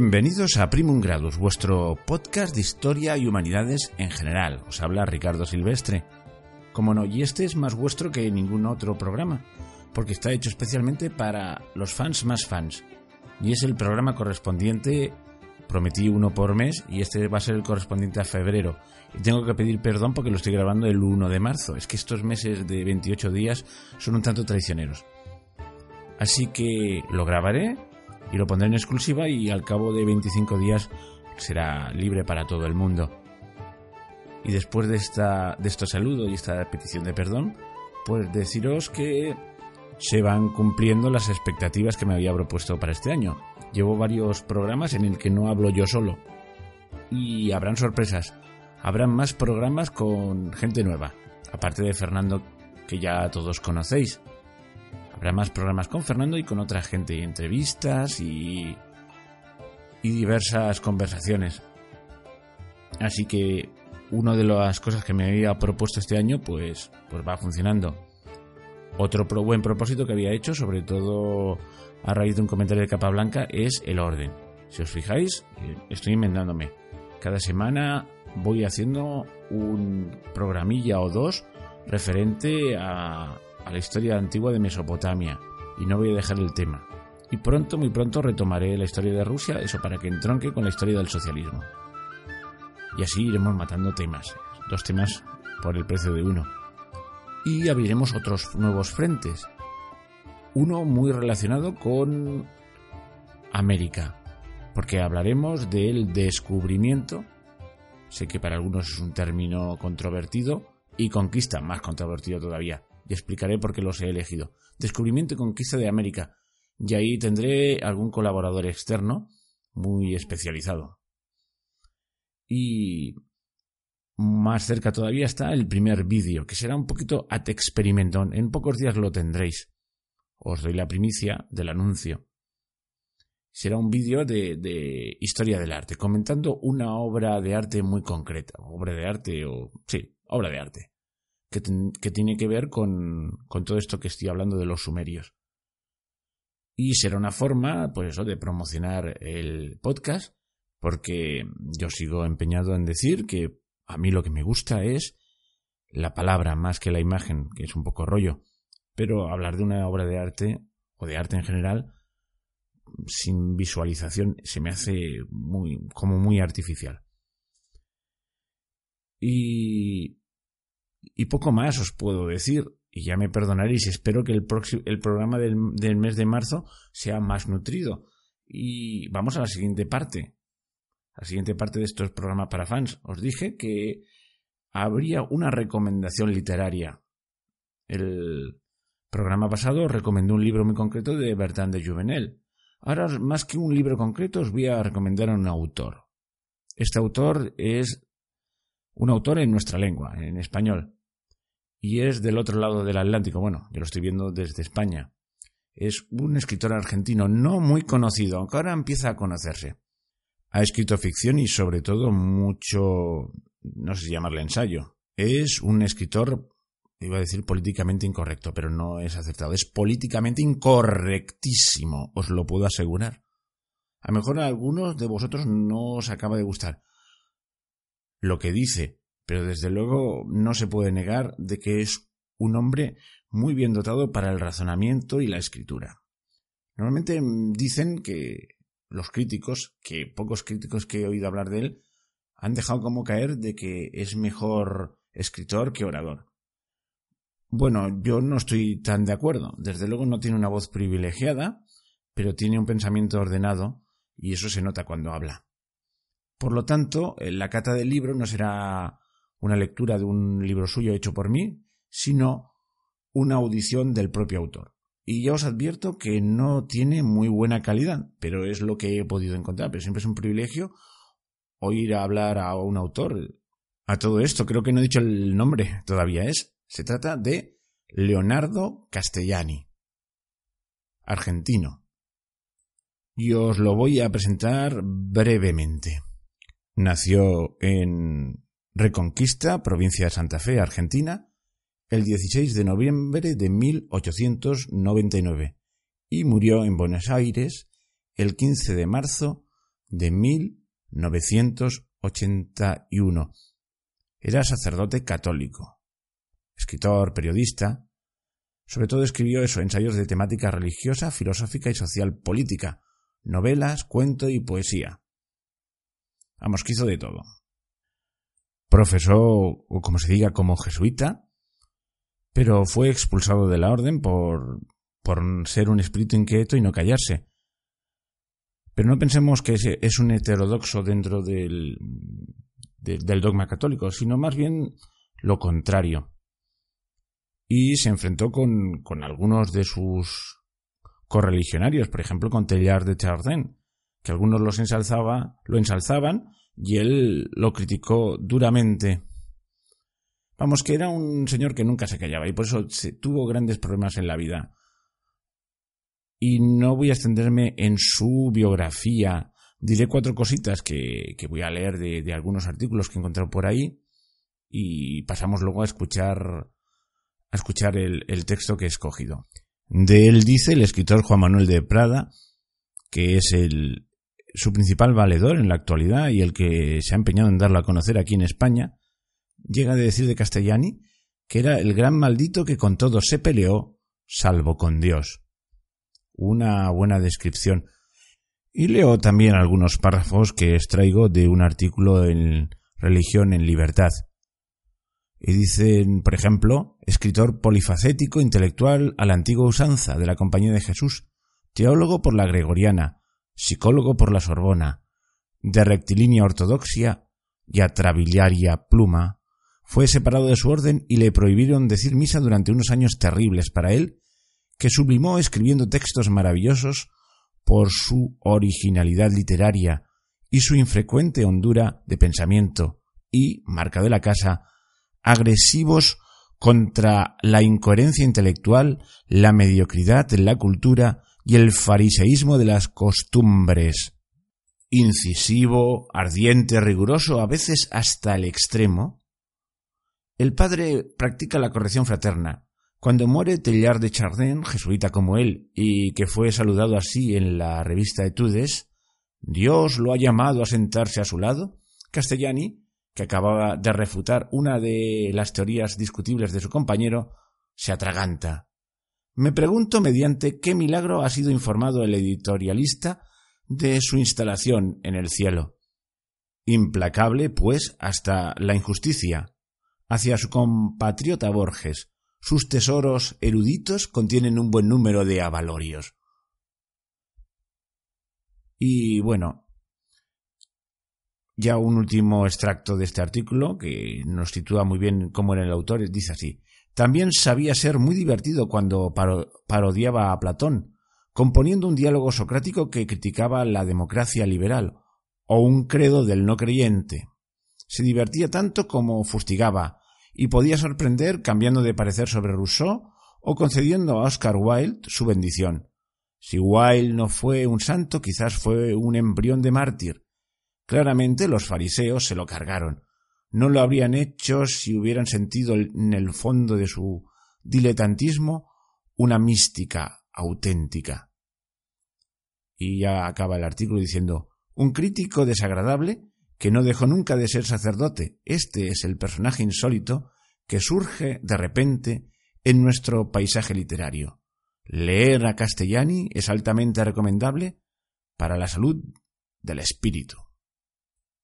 Bienvenidos a Primum Gradus, vuestro podcast de historia y humanidades en general. Os habla Ricardo Silvestre. Como no, y este es más vuestro que ningún otro programa, porque está hecho especialmente para los fans más fans. Y es el programa correspondiente, prometí uno por mes, y este va a ser el correspondiente a febrero. Y tengo que pedir perdón porque lo estoy grabando el 1 de marzo. Es que estos meses de 28 días son un tanto traicioneros. Así que lo grabaré y lo pondré en exclusiva y al cabo de 25 días será libre para todo el mundo. Y después de, esta, de estos saludos y esta petición de perdón, pues deciros que se van cumpliendo las expectativas que me había propuesto para este año. Llevo varios programas en el que no hablo yo solo. Y habrán sorpresas. Habrán más programas con gente nueva. Aparte de Fernando, que ya todos conocéis. Habrá más programas con Fernando y con otra gente, y entrevistas y, y diversas conversaciones. Así que una de las cosas que me había propuesto este año, pues, pues va funcionando. Otro buen propósito que había hecho, sobre todo a raíz de un comentario de Capa Blanca, es el orden. Si os fijáis, estoy inventándome. Cada semana voy haciendo un programilla o dos referente a, a la historia antigua de Mesopotamia y no voy a dejar el tema. Y pronto, muy pronto, retomaré la historia de Rusia, eso para que entronque con la historia del socialismo. Y así iremos matando temas, dos temas por el precio de uno. Y abriremos otros nuevos frentes. Uno muy relacionado con América, porque hablaremos del descubrimiento, sé que para algunos es un término controvertido, y conquista, más controvertido todavía, y explicaré por qué los he elegido. Descubrimiento y conquista de América. Y ahí tendré algún colaborador externo muy especializado. Y más cerca todavía está el primer vídeo, que será un poquito at experimento. En pocos días lo tendréis. Os doy la primicia del anuncio. Será un vídeo de, de, historia del arte, comentando una obra de arte muy concreta. Obra de arte o... sí, obra de arte que, tiene que ver con, con, todo esto que estoy hablando de los sumerios. Y será una forma, pues eso, de promocionar el podcast, porque yo sigo empeñado en decir que a mí lo que me gusta es la palabra más que la imagen, que es un poco rollo. Pero hablar de una obra de arte, o de arte en general, sin visualización, se me hace muy, como muy artificial. Y y poco más os puedo decir. Y ya me perdonaréis, espero que el, el programa del, del mes de marzo sea más nutrido. Y vamos a la siguiente parte. La siguiente parte de estos programas para fans. Os dije que habría una recomendación literaria. El programa pasado recomendó un libro muy concreto de Bertrand de Juvenel. Ahora, más que un libro concreto, os voy a recomendar a un autor. Este autor es un autor en nuestra lengua, en español y es del otro lado del Atlántico. Bueno, yo lo estoy viendo desde España. Es un escritor argentino no muy conocido, aunque ahora empieza a conocerse. Ha escrito ficción y sobre todo mucho, no sé si llamarle ensayo. Es un escritor, iba a decir políticamente incorrecto, pero no es acertado. Es políticamente incorrectísimo, os lo puedo asegurar. A lo mejor a algunos de vosotros no os acaba de gustar. Lo que dice, pero desde luego no se puede negar de que es un hombre muy bien dotado para el razonamiento y la escritura. Normalmente dicen que los críticos, que pocos críticos que he oído hablar de él, han dejado como caer de que es mejor escritor que orador. Bueno, yo no estoy tan de acuerdo. Desde luego no tiene una voz privilegiada, pero tiene un pensamiento ordenado y eso se nota cuando habla. Por lo tanto, la cata del libro no será una lectura de un libro suyo hecho por mí, sino una audición del propio autor. Y ya os advierto que no tiene muy buena calidad, pero es lo que he podido encontrar. Pero siempre es un privilegio oír hablar a un autor. A todo esto, creo que no he dicho el nombre todavía es. Se trata de Leonardo Castellani, argentino. Y os lo voy a presentar brevemente. Nació en Reconquista, provincia de Santa Fe, Argentina, el 16 de noviembre de 1899 y murió en Buenos Aires el 15 de marzo de 1981. Era sacerdote católico, escritor, periodista. Sobre todo escribió eso, ensayos de temática religiosa, filosófica y social política, novelas, cuento y poesía. Vamos, que de todo. Profesó, o como se diga, como jesuita, pero fue expulsado de la orden por, por ser un espíritu inquieto y no callarse. Pero no pensemos que es un heterodoxo dentro del, del dogma católico, sino más bien lo contrario. Y se enfrentó con, con algunos de sus correligionarios, por ejemplo con Teilhard de Chardin, que algunos ensalzaba, lo ensalzaban y él lo criticó duramente. Vamos, que era un señor que nunca se callaba y por eso se, tuvo grandes problemas en la vida. Y no voy a extenderme en su biografía. Diré cuatro cositas que, voy a leer de, de, algunos artículos que he encontrado por ahí y pasamos luego a escuchar, a escuchar el, el texto que he escogido. De él dice el escritor Juan Manuel de Prada, que es el, su principal valedor en la actualidad y el que se ha empeñado en darlo a conocer aquí en España, llega a decir de Castellani que era el gran maldito que con todo se peleó, salvo con Dios. Una buena descripción. Y leo también algunos párrafos que extraigo de un artículo en Religión en Libertad. Y dicen, por ejemplo, escritor polifacético, intelectual a la antigua usanza de la Compañía de Jesús, teólogo por la Gregoriana, psicólogo por la Sorbona, de rectilínea ortodoxia y atrabiliaria pluma, fue separado de su orden y le prohibieron decir misa durante unos años terribles para él, que sublimó escribiendo textos maravillosos por su originalidad literaria y su infrecuente hondura de pensamiento y, marca de la casa, agresivos contra la incoherencia intelectual, la mediocridad en la cultura y el fariseísmo de las costumbres. Incisivo, ardiente, riguroso, a veces hasta el extremo, el padre practica la corrección fraterna. Cuando muere Teilhard de Chardin, jesuita como él, y que fue saludado así en la revista Etudes, Dios lo ha llamado a sentarse a su lado, Castellani que acababa de refutar una de las teorías discutibles de su compañero, se atraganta. Me pregunto mediante qué milagro ha sido informado el editorialista de su instalación en el cielo. Implacable, pues, hasta la injusticia. Hacia su compatriota Borges, sus tesoros eruditos contienen un buen número de avalorios. Y bueno, ya un último extracto de este artículo, que nos sitúa muy bien cómo era el autor, dice así. También sabía ser muy divertido cuando parodiaba a Platón, componiendo un diálogo socrático que criticaba la democracia liberal, o un credo del no creyente. Se divertía tanto como fustigaba, y podía sorprender cambiando de parecer sobre Rousseau o concediendo a Oscar Wilde su bendición. Si Wilde no fue un santo, quizás fue un embrión de mártir, Claramente los fariseos se lo cargaron. No lo habrían hecho si hubieran sentido en el fondo de su diletantismo una mística auténtica. Y ya acaba el artículo diciendo un crítico desagradable que no dejó nunca de ser sacerdote. Este es el personaje insólito que surge de repente en nuestro paisaje literario. Leer a Castellani es altamente recomendable para la salud del espíritu.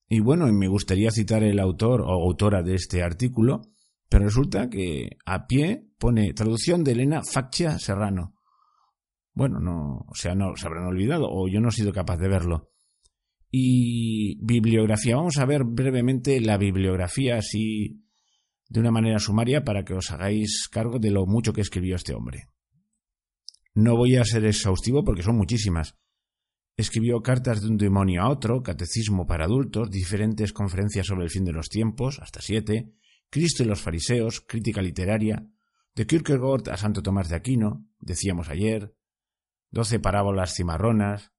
Y bueno, me gustaría citar el autor o autora de este artículo, pero resulta que a pie pone traducción de Elena Faccia Serrano. Bueno, no, o sea, no se habrán olvidado o yo no he sido capaz de verlo. Y bibliografía, vamos a ver brevemente la bibliografía así de una manera sumaria para que os hagáis cargo de lo mucho que escribió este hombre. No voy a ser exhaustivo porque son muchísimas. Escribió Cartas de un demonio a otro, Catecismo para adultos, diferentes conferencias sobre el fin de los tiempos, hasta siete, Cristo y los fariseos, crítica literaria, de Kierkegaard a Santo Tomás de Aquino, decíamos ayer, doce parábolas cimarronas,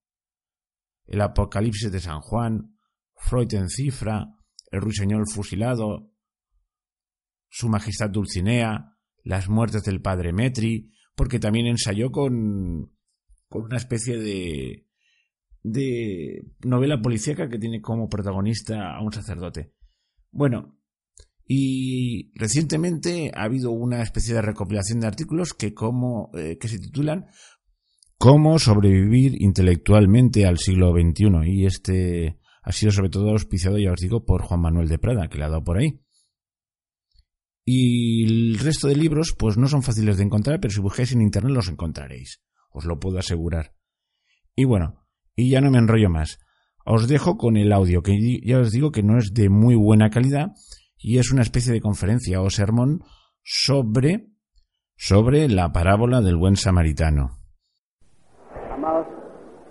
el Apocalipsis de San Juan, Freud en cifra, el ruiseñor fusilado, su Majestad Dulcinea, las muertes del padre Metri, porque también ensayó con, con una especie de, de novela policíaca que tiene como protagonista a un sacerdote. Bueno, y recientemente ha habido una especie de recopilación de artículos que, como, eh, que se titulan Cómo sobrevivir intelectualmente al siglo XXI. Y este ha sido sobre todo auspiciado, ya os digo, por Juan Manuel de Prada, que le ha dado por ahí. Y el resto de libros, pues no son fáciles de encontrar, pero si buscáis en internet los encontraréis. Os lo puedo asegurar. Y bueno, y ya no me enrollo más. Os dejo con el audio, que ya os digo que no es de muy buena calidad, y es una especie de conferencia o sermón sobre, sobre la parábola del buen samaritano. Amados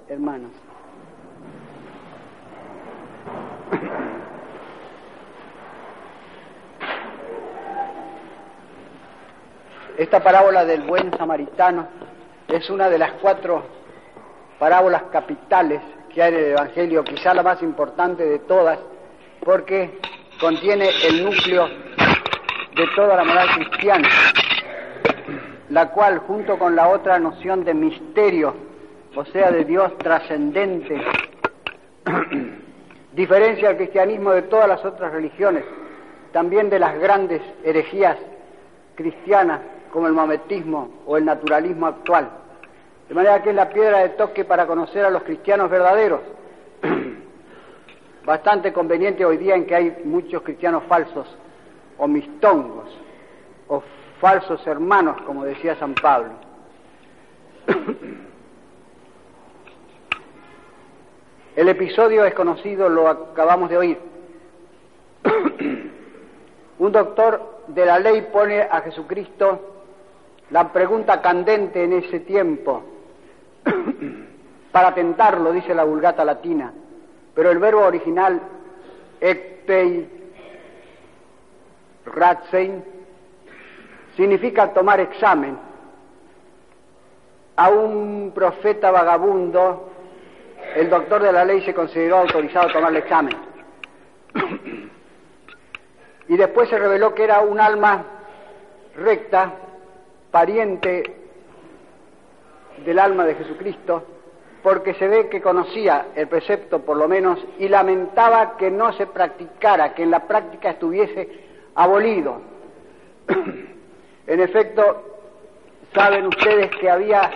hermanos, esta parábola del buen samaritano es una de las cuatro parábolas capitales que hay en el Evangelio, quizá la más importante de todas, porque contiene el núcleo de toda la moral cristiana, la cual junto con la otra noción de misterio, o sea, de Dios trascendente, diferencia el cristianismo de todas las otras religiones, también de las grandes herejías cristianas como el mametismo o el naturalismo actual. De manera que es la piedra de toque para conocer a los cristianos verdaderos bastante conveniente hoy día en que hay muchos cristianos falsos o mistongos o falsos hermanos, como decía San Pablo. El episodio es conocido, lo acabamos de oír. Un doctor de la ley pone a Jesucristo la pregunta candente en ese tiempo para tentarlo, dice la vulgata latina pero el verbo original, ektei ratsein, significa tomar examen. A un profeta vagabundo, el doctor de la ley se consideró autorizado a tomar el examen. y después se reveló que era un alma recta, pariente del alma de Jesucristo, porque se ve que conocía el precepto por lo menos y lamentaba que no se practicara, que en la práctica estuviese abolido. en efecto, saben ustedes que había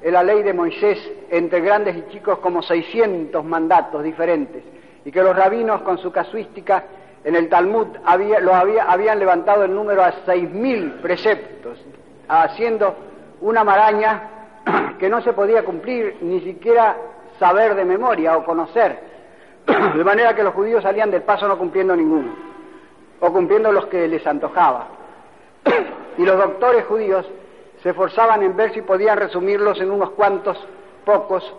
en la ley de Moisés entre grandes y chicos como 600 mandatos diferentes y que los rabinos con su casuística en el Talmud había, lo había, habían levantado el número a 6.000 preceptos, haciendo una maraña que no se podía cumplir ni siquiera saber de memoria o conocer, de manera que los judíos salían del paso no cumpliendo ninguno, o cumpliendo los que les antojaba. Y los doctores judíos se esforzaban en ver si podían resumirlos en unos cuantos, pocos,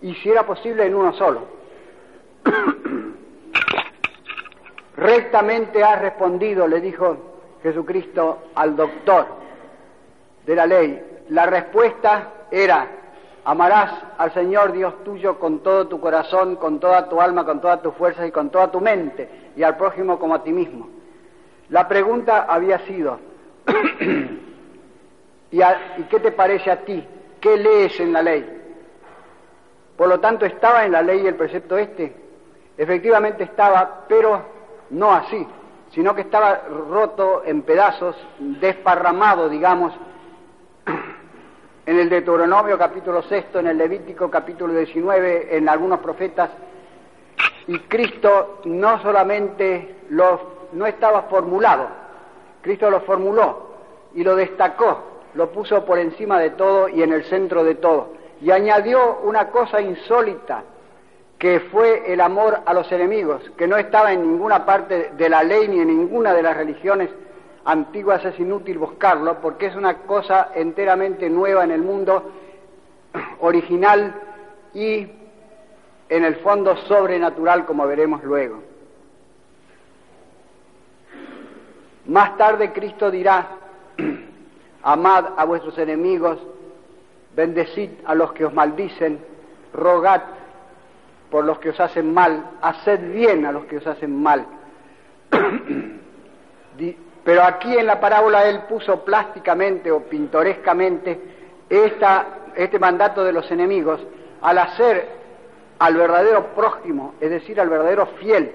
y si era posible en uno solo. Rectamente has respondido, le dijo Jesucristo al doctor de la ley. La respuesta era, amarás al Señor Dios tuyo con todo tu corazón, con toda tu alma, con toda tu fuerza y con toda tu mente, y al prójimo como a ti mismo. La pregunta había sido, ¿y, qué te parece a ti? ¿Qué lees en la ley? Por lo tanto, ¿estaba en la ley el precepto este? Efectivamente estaba, pero no así, sino que estaba roto en pedazos, desparramado, digamos, en el Deuteronomio capítulo sexto, en el Levítico capítulo 19, en algunos profetas, y Cristo no solamente lo, no estaba formulado, Cristo lo formuló y lo destacó, lo puso por encima de todo y en el centro de todo, y añadió una cosa insólita, que fue el amor a los enemigos, que no estaba en ninguna parte de la ley ni en ninguna de las religiones antiguas es inútil buscarlo porque es una cosa enteramente nueva en el mundo, original y en el fondo sobrenatural, como veremos luego. Más tarde Cristo dirá, amad a vuestros enemigos, bendecid a los que os maldicen, rogad por los que os hacen mal, haced bien a los que os hacen mal. Pero aquí en la parábola él puso plásticamente o pintorescamente este mandato de los enemigos al hacer al verdadero prójimo, es decir, al verdadero fiel,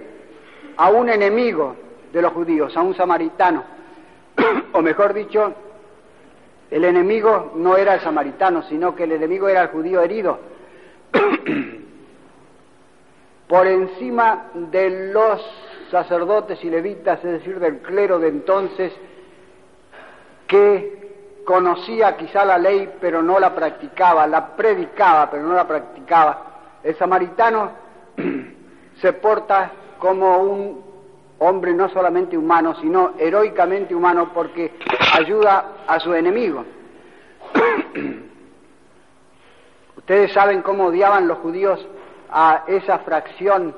a un enemigo de los judíos, a un samaritano, o mejor dicho, el enemigo no era el samaritano, sino que el enemigo era el judío herido, por encima de los sacerdotes y levitas, es decir, del clero de entonces, que conocía quizá la ley pero no la practicaba, la predicaba pero no la practicaba. El samaritano se porta como un hombre no solamente humano, sino heroicamente humano porque ayuda a su enemigo. Ustedes saben cómo odiaban los judíos a esa fracción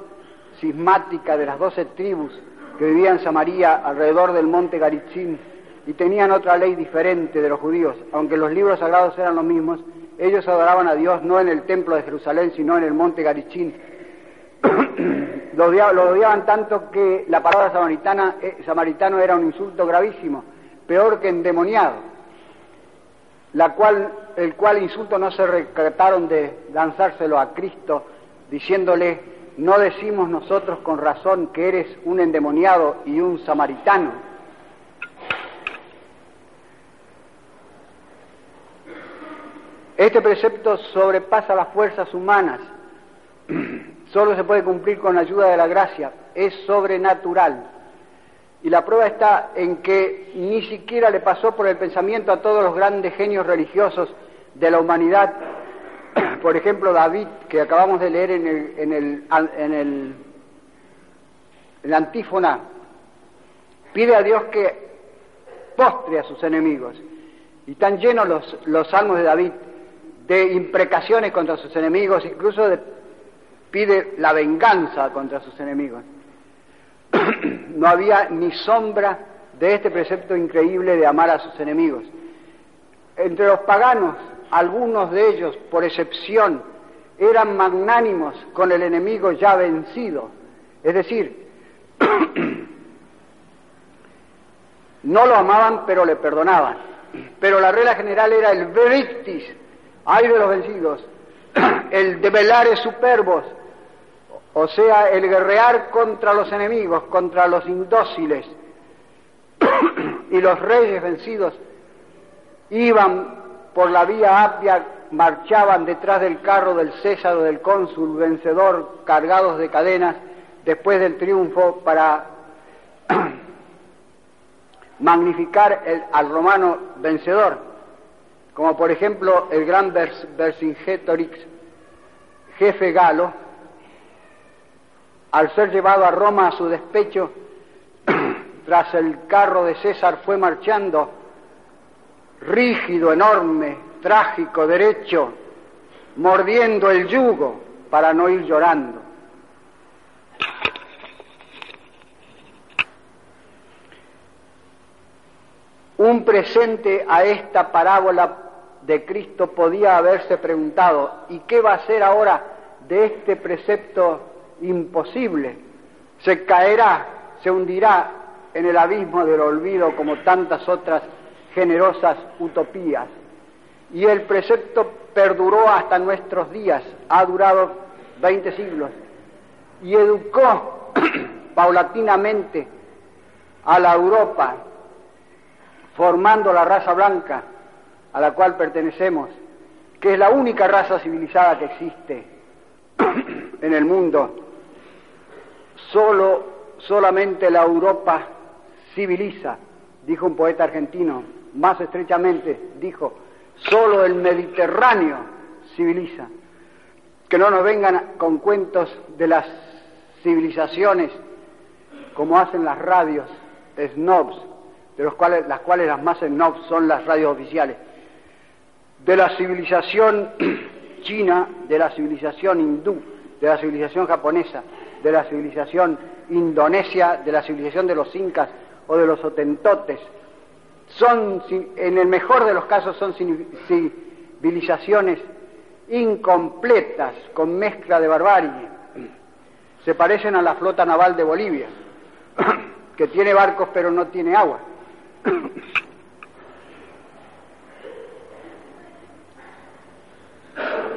sismática de las doce tribus que vivían en Samaria alrededor del monte Garitzín y tenían otra ley diferente de los judíos, aunque los libros sagrados eran los mismos, ellos adoraban a Dios no en el templo de Jerusalén, sino en el monte Garichín. lo, odiaban, tanto que la palabra samaritana, eh, samaritano era un insulto gravísimo, peor que endemoniado, la cual, el cual insulto no se recataron de lanzárselo a Cristo, diciéndole, no decimos nosotros con razón que eres un endemoniado y un samaritano. Este precepto sobrepasa las fuerzas humanas, solo se puede cumplir con la ayuda de la gracia, es sobrenatural. Y la prueba está en que ni siquiera le pasó por el pensamiento a todos los grandes genios religiosos de la humanidad, por ejemplo David, que acabamos de leer en el, en el, en el, la antífona, pide a Dios que postre a sus enemigos. Y están llenos los, los salmos de David de imprecaciones contra sus enemigos, incluso pide la venganza contra sus enemigos. no había ni sombra de este precepto increíble de amar a sus enemigos. Entre los paganos, algunos de ellos, por excepción, eran magnánimos con el enemigo ya vencido. Es decir, no lo amaban pero le perdonaban. Pero la regla general era el verictis, hay de los vencidos, el es superbos, o sea, el guerrear contra los enemigos, contra los indóciles, y los reyes vencidos iban por la vía apia, marchaban detrás del carro del César o del cónsul vencedor, cargados de cadenas, después del triunfo para magnificar al romano vencedor como por ejemplo el gran Vercingetorix, jefe galo, al ser llevado a Roma a su despecho, tras el carro de César fue marchando, rígido, enorme, trágico, derecho, mordiendo el yugo para no ir llorando. Un presente a esta parábola de Cristo podía haberse preguntado, ¿y qué va a ser ahora de este precepto imposible? Se caerá, se hundirá en el abismo del olvido como tantas otras generosas utopías. Y el precepto perduró hasta nuestros días, ha durado 20 siglos, y educó paulatinamente a la Europa, formando la raza blanca, a la cual pertenecemos, que es la única raza civilizada que existe en el mundo, solo, solamente la Europa civiliza, dijo un poeta argentino, más estrechamente dijo, solo el Mediterráneo civiliza. Que no nos vengan con cuentos de las civilizaciones como hacen las radios snobs, de los cuales, las cuales las más snobs son las radios oficiales de la civilización china, de la civilización hindú, de la civilización japonesa, de la civilización indonesia, de la civilización de los incas o de los otentotes. Son, en el mejor de los casos, son civilizaciones incompletas, con mezcla de barbarie. Se parecen a la flota naval de Bolivia, que tiene barcos pero no tiene agua.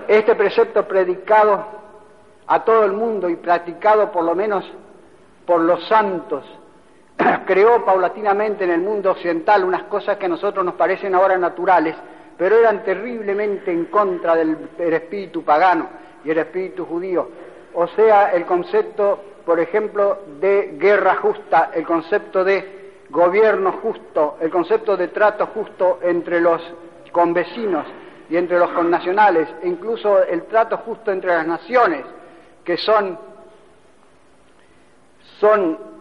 Este precepto predicado a todo el mundo y practicado por lo menos por los santos, creó paulatinamente en el mundo occidental unas cosas que a nosotros nos parecen ahora naturales, pero eran terriblemente en contra del, espíritu pagano y el espíritu judío. O sea, el concepto, por ejemplo, de guerra justa, el concepto de gobierno justo, el concepto de trato justo entre los convecinos y entre los connacionales, e incluso el trato justo entre las naciones, que son, son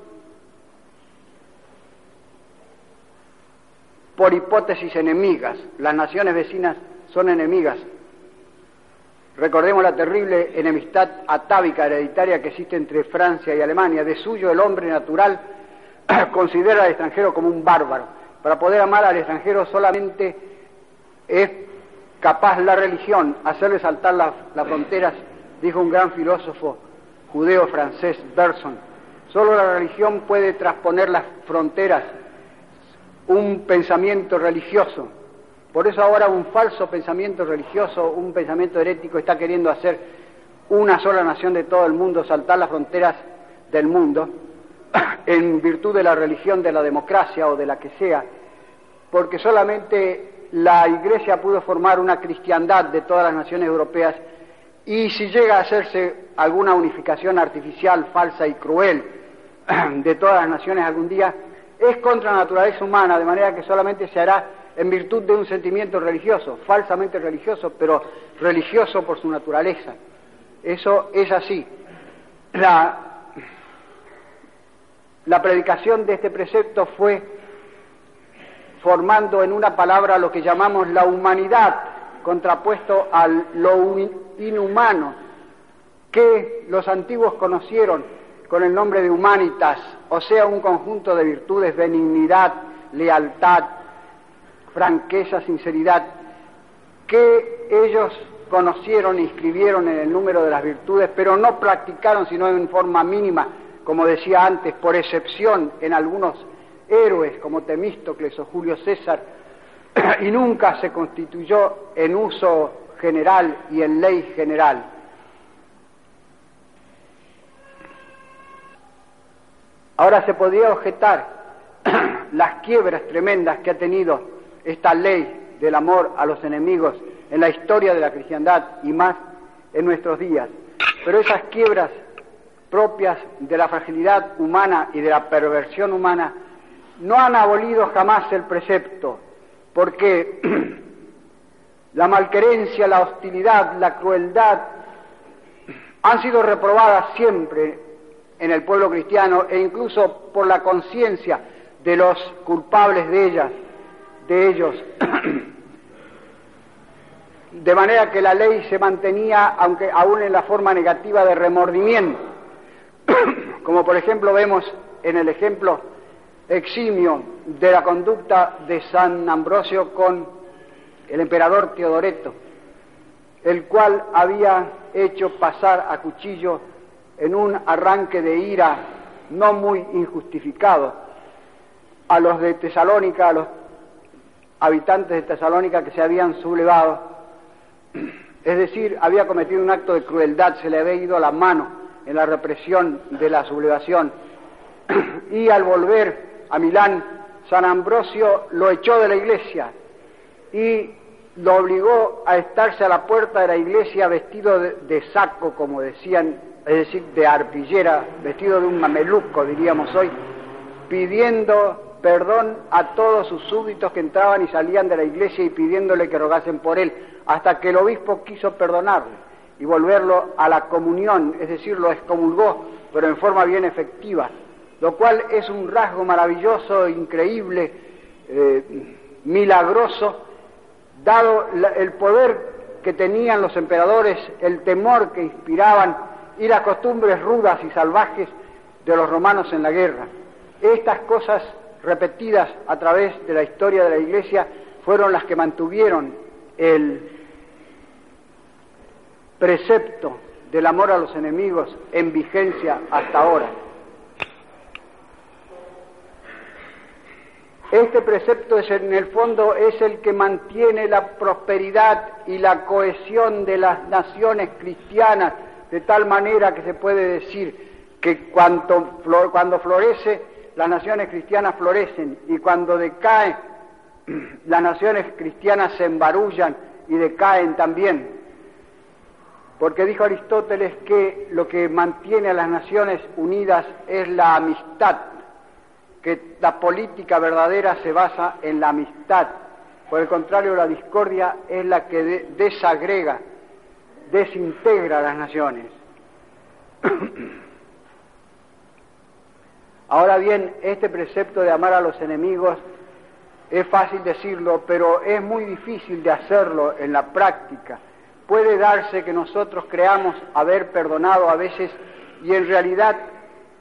por hipótesis enemigas. Las naciones vecinas son enemigas. Recordemos la terrible enemistad atávica hereditaria que existe entre Francia y Alemania. De suyo el hombre natural considera al extranjero como un bárbaro. Para poder amar al extranjero solamente es capaz la religión hacerle saltar las, fronteras, dijo un gran filósofo judeo francés, Berson. Solo la religión puede transponer las fronteras, un pensamiento religioso. Por eso ahora un falso pensamiento religioso, un pensamiento herético está queriendo hacer una sola nación de todo el mundo, saltar las fronteras del mundo en virtud de la religión de la democracia o de la que sea, porque solamente la Iglesia pudo formar una cristiandad de todas las naciones europeas y si llega a hacerse alguna unificación artificial, falsa y cruel de todas las naciones algún día, es contra la naturaleza humana, de manera que solamente se hará en virtud de un sentimiento religioso, falsamente religioso, pero religioso por su naturaleza. Eso es así. La la predicación de este precepto fue formando en una palabra lo que llamamos la humanidad, contrapuesto a lo inhumano, que los antiguos conocieron con el nombre de humanitas, o sea, un conjunto de virtudes, benignidad, lealtad, franqueza, sinceridad, que ellos conocieron e inscribieron en el número de las virtudes, pero no practicaron sino en forma mínima, como decía antes, por excepción en algunos héroes como Temístocles o Julio César, y nunca se constituyó en uso general y en ley general. Ahora se podría objetar las quiebras tremendas que ha tenido esta ley del amor a los enemigos en la historia de la cristiandad y más en nuestros días. Pero esas quiebras propias de la fragilidad humana y de la perversión humana, no han abolido jamás el precepto, porque la malquerencia, la hostilidad, la crueldad han sido reprobadas siempre en el pueblo cristiano e incluso por la conciencia de los culpables de ellas, de ellos. De manera que la ley se mantenía, aunque aún en la forma negativa de remordimiento como por ejemplo vemos en el ejemplo eximio de la conducta de San Ambrosio con el emperador Teodoreto, el cual había hecho pasar a cuchillo en un arranque de ira no muy injustificado a los de Tesalónica, a los habitantes de Tesalónica que se habían sublevado, es decir, había cometido un acto de crueldad, se le había ido la mano en la represión de la sublevación. Y al volver a Milán, San Ambrosio lo echó de la iglesia y lo obligó a estarse a la puerta de la iglesia vestido de, saco, como decían, es decir, de arpillera, vestido de un mameluco, diríamos hoy, pidiendo perdón a todos sus súbditos que entraban y salían de la iglesia y pidiéndole que rogasen por él, hasta que el obispo quiso perdonarle y volverlo a la comunión, es decir, lo excomulgó, pero en forma bien efectiva, lo cual es un rasgo maravilloso, increíble, eh, milagroso, dado el poder que tenían los emperadores, el temor que inspiraban y las costumbres rudas y salvajes de los romanos en la guerra. Estas cosas repetidas a través de la historia de la Iglesia fueron las que mantuvieron el precepto del amor a los enemigos en vigencia hasta ahora. Este precepto es en el fondo es el que mantiene la prosperidad y la cohesión de las naciones cristianas de tal manera que se puede decir que cuando, florece, las naciones cristianas florecen y cuando decae, las naciones cristianas se embarullan y decaen también. Porque dijo Aristóteles que lo que mantiene a las naciones unidas es la amistad, que la política verdadera se basa en la amistad. Por el contrario, la discordia es la que desagrega, desintegra a las naciones. Ahora bien, este precepto de amar a los enemigos es fácil decirlo, pero es muy difícil de hacerlo en la práctica. Puede darse que nosotros creamos haber perdonado a veces y en realidad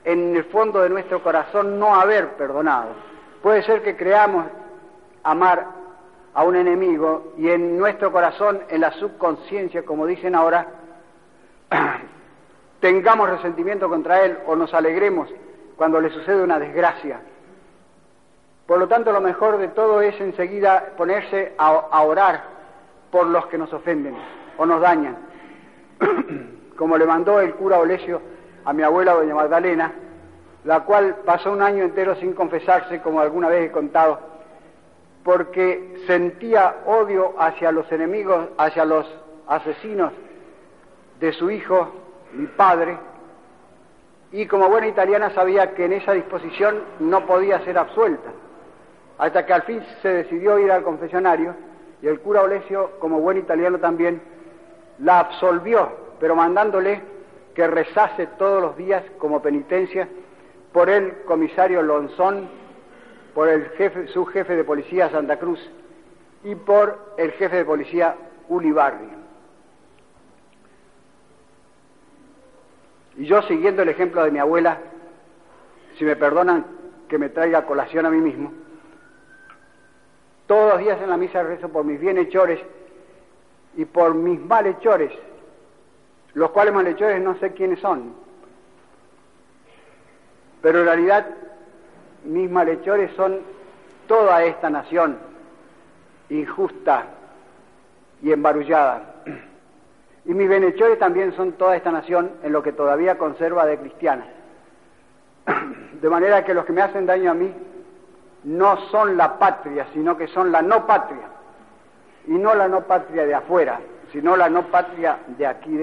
en el fondo de nuestro corazón no haber perdonado. Puede ser que creamos amar a un enemigo y en nuestro corazón, en la subconsciencia, como dicen ahora, tengamos resentimiento contra él o nos alegremos cuando le sucede una desgracia. Por lo tanto, lo mejor de todo es enseguida ponerse a, orar por los que nos ofenden o nos dañan, como le mandó el cura Olesio a mi abuela doña Magdalena, la cual pasó un año entero sin confesarse, como alguna vez he contado, porque sentía odio hacia los enemigos, hacia los asesinos de su hijo, mi padre, y como buena italiana sabía que en esa disposición no podía ser absuelta hasta que al fin se decidió ir al confesionario y el cura Olesio, como buen italiano también, la absolvió, pero mandándole que rezase todos los días como penitencia por el comisario Lonzón, por el jefe, su jefe de policía Santa Cruz y por el jefe de policía Ulibarri. Y yo, siguiendo el ejemplo de mi abuela, si me perdonan que me traiga colación a mí mismo, todos los días en la misa rezo por mis bienhechores y por mis malhechores, los cuales malhechores no sé quiénes son. Pero en realidad mis malhechores son toda esta nación injusta y embarullada. Y mis bienhechores también son toda esta nación en lo que todavía conserva de cristiana. De manera que los que me hacen daño a mí no son la patria, sino que son la no patria. Y no la no patria de afuera, sino la no patria de aquí.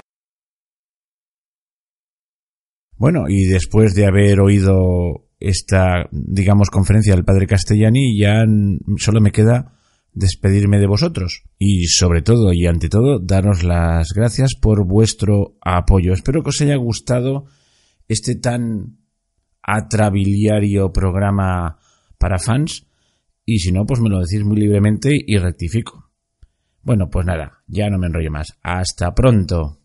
Bueno, y después de haber oído esta, digamos, conferencia del padre Castellani, ya solo me queda despedirme de vosotros y sobre todo y ante todo daros las gracias por vuestro apoyo. Espero que os haya gustado este tan atrabiliario programa para fans y si no, pues me lo decís muy libremente y rectifico. Bueno, pues nada, ya no me enrollo más. Hasta pronto.